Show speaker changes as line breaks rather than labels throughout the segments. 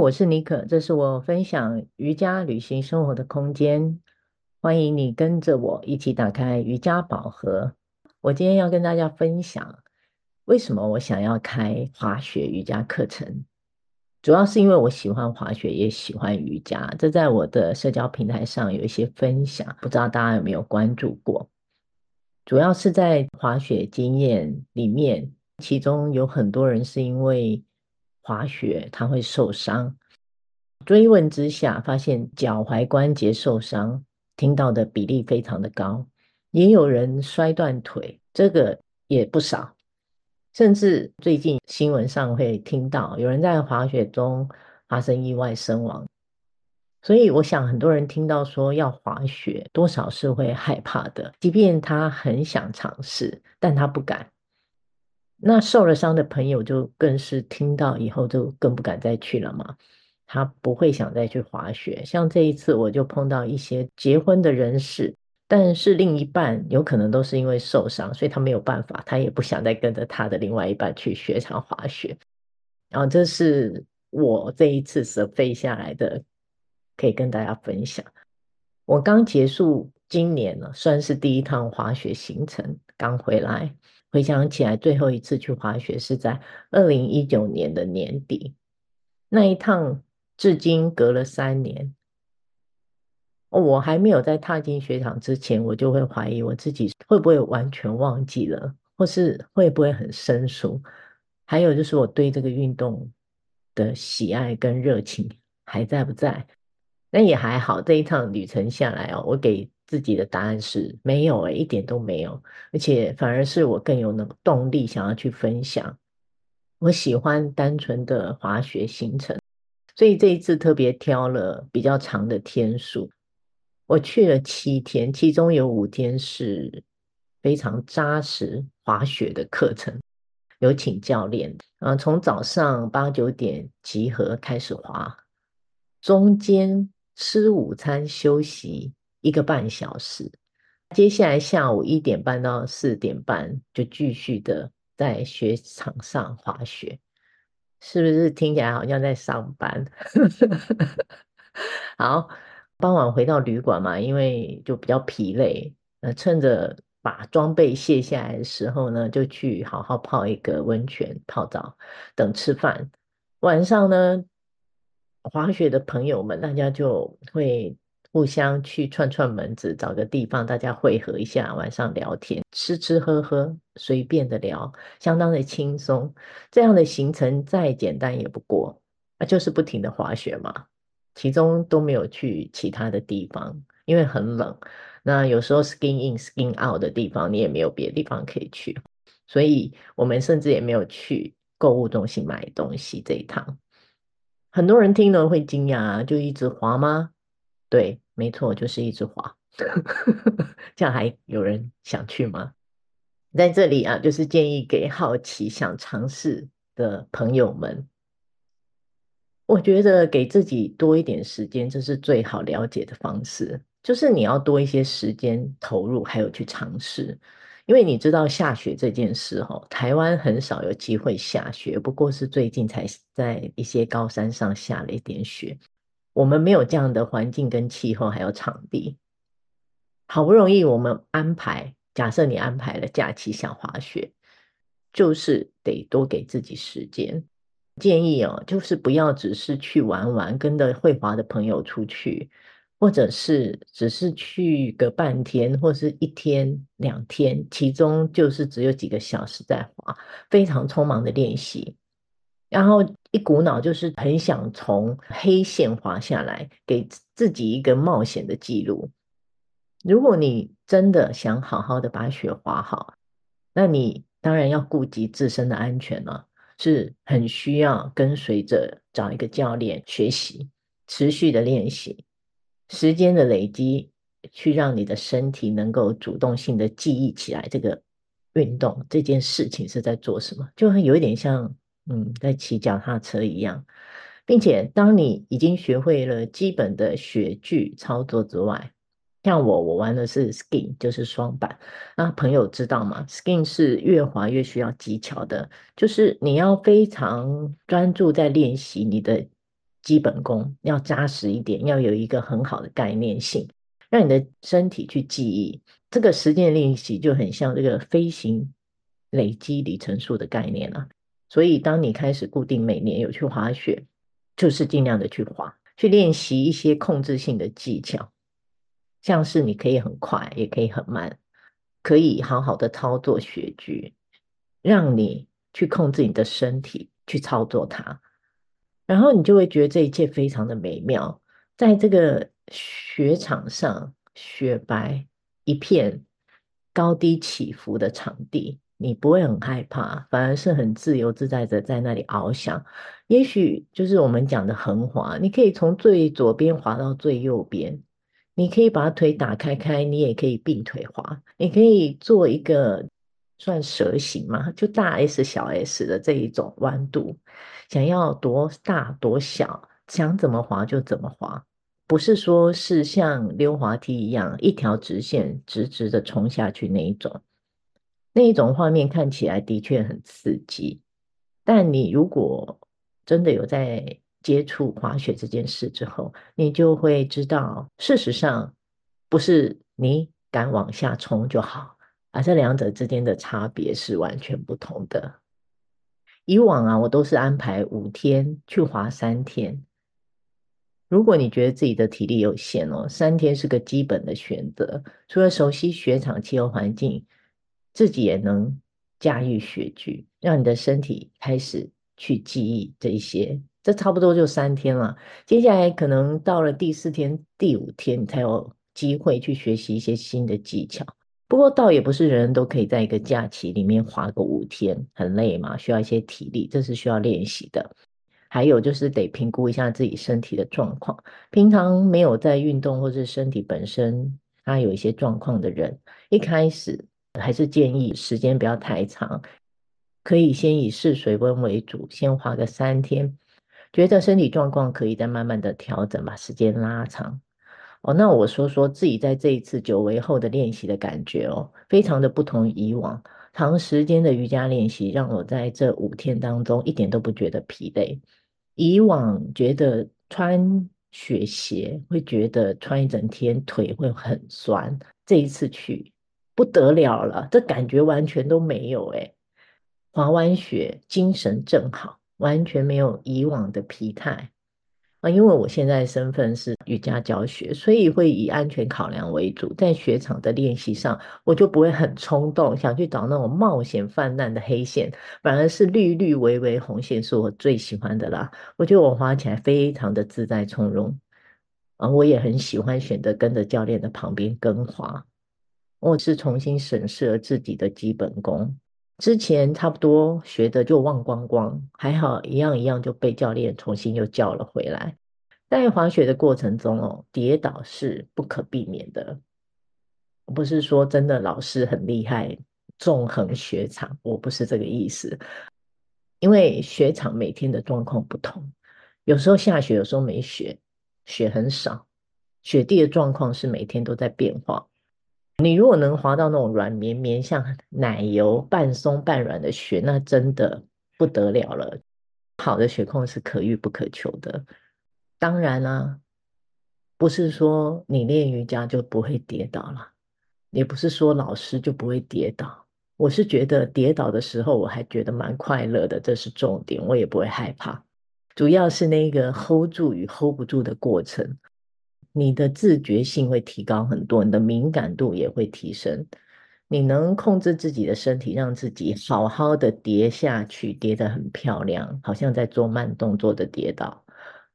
我是妮可，这是我分享瑜伽旅行生活的空间。欢迎你跟着我一起打开瑜伽宝盒。我今天要跟大家分享，为什么我想要开滑雪瑜伽课程。主要是因为我喜欢滑雪，也喜欢瑜伽。这在我的社交平台上有一些分享，不知道大家有没有关注过？主要是在滑雪经验里面，其中有很多人是因为滑雪他会受伤，追问之下发现脚踝关节受伤，听到的比例非常的高，也有人摔断腿，这个也不少，甚至最近新闻上会听到有人在滑雪中发生意外身亡，所以我想很多人听到说要滑雪，多少是会害怕的，即便他很想尝试，但他不敢。那受了伤的朋友就更是听到以后就更不敢再去了嘛，他不会想再去滑雪。像这一次我就碰到一些结婚的人士，但是另一半有可能都是因为受伤，所以他没有办法，他也不想再跟着他的另外一半去雪场滑雪。然后这是我这一次舍飞下来的，可以跟大家分享。我刚结束今年了，算是第一趟滑雪行程，刚回来。回想起来，最后一次去滑雪是在二零一九年的年底，那一趟至今隔了三年。我还没有在踏进雪场之前，我就会怀疑我自己会不会完全忘记了，或是会不会很生疏。还有就是我对这个运动的喜爱跟热情还在不在？那也还好，这一趟旅程下来哦，我给。自己的答案是没有诶，一点都没有，而且反而是我更有那个动力想要去分享。我喜欢单纯的滑雪行程，所以这一次特别挑了比较长的天数，我去了七天，其中有五天是非常扎实滑雪的课程，有请教练，啊，从早上八九点集合开始滑，中间吃午餐休息。一个半小时，接下来下午一点半到四点半就继续的在雪场上滑雪，是不是听起来好像在上班？好，傍晚回到旅馆嘛，因为就比较疲累，呃，趁着把装备卸下来的时候呢，就去好好泡一个温泉泡澡，等吃饭。晚上呢，滑雪的朋友们大家就会。互相去串串门子，找个地方大家会合一下，晚上聊天，吃吃喝喝，随便的聊，相当的轻松。这样的行程再简单也不过，啊，就是不停的滑雪嘛。其中都没有去其他的地方，因为很冷。那有时候 skin in skin out 的地方，你也没有别的地方可以去，所以我们甚至也没有去购物中心买东西。这一趟，很多人听了会惊讶，就一直滑吗？对，没错，就是一直滑，这样还有人想去吗？在这里啊，就是建议给好奇想尝试的朋友们，我觉得给自己多一点时间，这是最好了解的方式。就是你要多一些时间投入，还有去尝试，因为你知道下雪这件事哦，台湾很少有机会下雪，不过是最近才在一些高山上下了一点雪。我们没有这样的环境跟气候，还有场地，好不容易我们安排。假设你安排了假期想滑雪，就是得多给自己时间。建议哦，就是不要只是去玩玩，跟着会滑的朋友出去，或者是只是去个半天，或是一天两天，其中就是只有几个小时在滑，非常匆忙的练习。然后一股脑就是很想从黑线滑下来，给自己一个冒险的记录。如果你真的想好好的把雪滑好，那你当然要顾及自身的安全了，是很需要跟随着找一个教练学习，持续的练习，时间的累积，去让你的身体能够主动性的记忆起来这个运动这件事情是在做什么，就会有一点像。嗯，在骑脚踏车一样，并且当你已经学会了基本的雪具操作之外，像我，我玩的是 skin，就是双板。那朋友知道吗？skin 是越滑越需要技巧的，就是你要非常专注在练习你的基本功要扎实一点，要有一个很好的概念性，让你的身体去记忆。这个实践练习就很像这个飞行累积里程数的概念了。所以，当你开始固定每年有去滑雪，就是尽量的去滑，去练习一些控制性的技巧，像是你可以很快，也可以很慢，可以好好的操作雪具，让你去控制你的身体去操作它。然后你就会觉得这一切非常的美妙，在这个雪场上，雪白一片，高低起伏的场地，你不会很害怕，反而是很自由自在的在那里翱翔。也许就是我们讲的横滑，你可以从最左边滑到最右边，你可以把腿打开开，你也可以并腿滑，你可以做一个。算蛇形嘛，就大 S 小 S 的这一种弯度，想要多大多小，想怎么滑就怎么滑，不是说是像溜滑梯一样一条直线直直的冲下去那一种，那一种画面看起来的确很刺激，但你如果真的有在接触滑雪这件事之后，你就会知道，事实上不是你敢往下冲就好。而这两者之间的差别是完全不同的。以往啊，我都是安排五天去滑三天。如果你觉得自己的体力有限哦，三天是个基本的选择。除了熟悉雪场气候环境，自己也能驾驭雪具，让你的身体开始去记忆这一些。这差不多就三天了。接下来可能到了第四天、第五天，你才有机会去学习一些新的技巧。不过，倒也不是人人都可以在一个假期里面滑个五天，很累嘛，需要一些体力，这是需要练习的。还有就是得评估一下自己身体的状况。平常没有在运动，或是身体本身它有一些状况的人，一开始还是建议时间不要太长，可以先以试水温为主，先滑个三天，觉得身体状况可以再慢慢的调整，把时间拉长。哦，那我说说自己在这一次久违后的练习的感觉哦，非常的不同以往。长时间的瑜伽练习让我在这五天当中一点都不觉得疲累。以往觉得穿雪鞋会觉得穿一整天腿会很酸，这一次去不得了了，这感觉完全都没有诶。滑完雪精神正好，完全没有以往的疲态。啊，因为我现在身份是瑜伽教学，所以会以安全考量为主。在雪场的练习上，我就不会很冲动，想去找那种冒险泛滥的黑线，反而是绿绿微微红线是我最喜欢的啦。我觉得我滑起来非常的自在从容，啊，我也很喜欢选择跟着教练的旁边跟滑。我是重新审视了自己的基本功。之前差不多学的就忘光光，还好一样一样就被教练重新又叫了回来。在滑雪的过程中哦，跌倒是不可避免的。不是说真的老师很厉害，纵横雪场，我不是这个意思。因为雪场每天的状况不同，有时候下雪，有时候没雪，雪很少，雪地的状况是每天都在变化。你如果能滑到那种软绵绵、像奶油半松半软的雪，那真的不得了了。好的雪控是可遇不可求的。当然啦、不是说你练瑜伽就不会跌倒了，也不是说老师就不会跌倒。我是觉得跌倒的时候，我还觉得蛮快乐的，这是重点，我也不会害怕。主要是那个 hold 住与 hold 不住的过程。你的自觉性会提高很多，你的敏感度也会提升。你能控制自己的身体，让自己好好的跌下去，跌得很漂亮，好像在做慢动作的跌倒。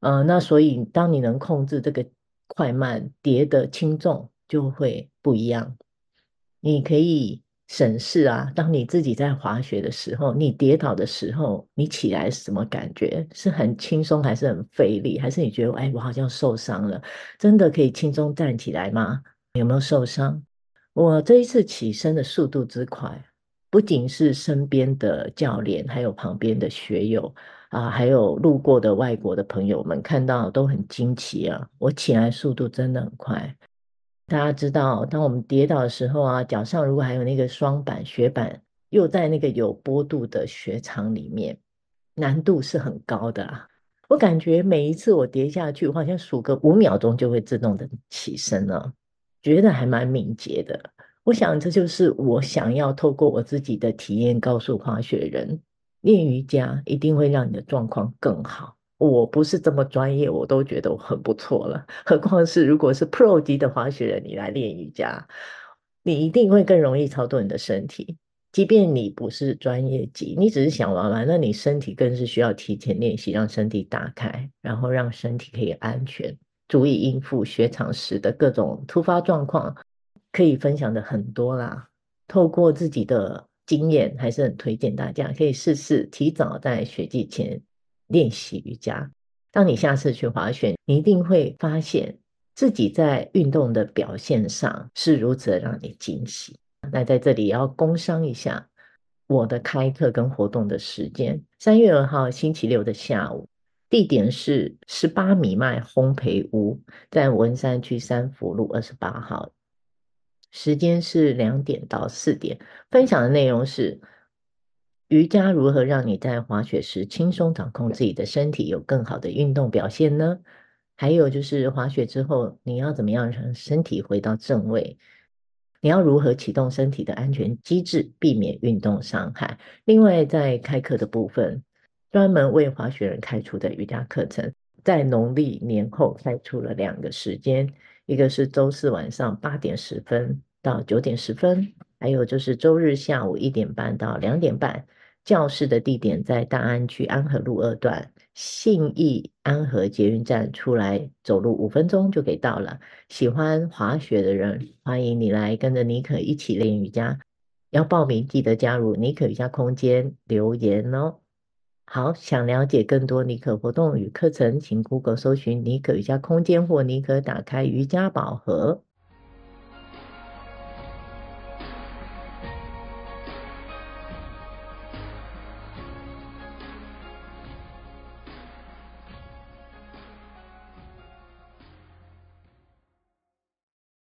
呃，那所以当你能控制这个快慢，跌的轻重就会不一样。你可以。审视啊，当你自己在滑雪的时候，你跌倒的时候，你起来是什么感觉？是很轻松，还是很费力？还是你觉得，哎，我好像受伤了？真的可以轻松站起来吗？有没有受伤？我这一次起身的速度之快，不仅是身边的教练，还有旁边的学友啊，还有路过的外国的朋友们看到都很惊奇啊！我起来速度真的很快。大家知道，当我们跌倒的时候啊，脚上如果还有那个霜板、雪板，又在那个有坡度的雪场里面，难度是很高的啊。我感觉每一次我跌下去，我好像数个五秒钟就会自动的起身了，觉得还蛮敏捷的。我想这就是我想要透过我自己的体验告诉滑雪人，练瑜伽一定会让你的状况更好。我不是这么专业，我都觉得我很不错了，何况是如果是 Pro 级的滑雪人，你来练瑜伽，你一定会更容易操作你的身体。即便你不是专业级，你只是想玩玩，那你身体更是需要提前练习，让身体打开，然后让身体可以安全，足以应付雪场时的各种突发状况。可以分享的很多啦，透过自己的经验，还是很推荐大家可以试试提早在雪季前练习瑜伽。当你下次去滑雪，你一定会发现自己在运动的表现上是如此的让你惊喜。那在这里要工商一下我的开课跟活动的时间，三月二号星期六的下午，地点是十八米迈烘焙屋，在文山区三福路二十八号，时间是两点到四点。分享的内容是瑜伽如何让你在滑雪时轻松掌控自己的身体，有更好的运动表现呢？还有就是滑雪之后，你要怎么样让身体回到正位？你要如何启动身体的安全机制，避免运动伤害？另外，在开课的部分，专门为滑雪人开出的瑜伽课程，在农历年后开出了两个时间，一个是周四晚上八点十分到九点十分，还有就是周日下午一点半到两点半。教室的地点在大安区安和路二段信义安和捷运站出来，走路五分钟就可以到了。喜欢滑雪的人，欢迎你来跟着妮可一起练瑜伽。要报名记得加入妮可瑜伽空间留言哦。好，想了解更多妮可活动与课程，请 Google 搜寻妮可瑜伽空间或妮可打开瑜伽宝盒。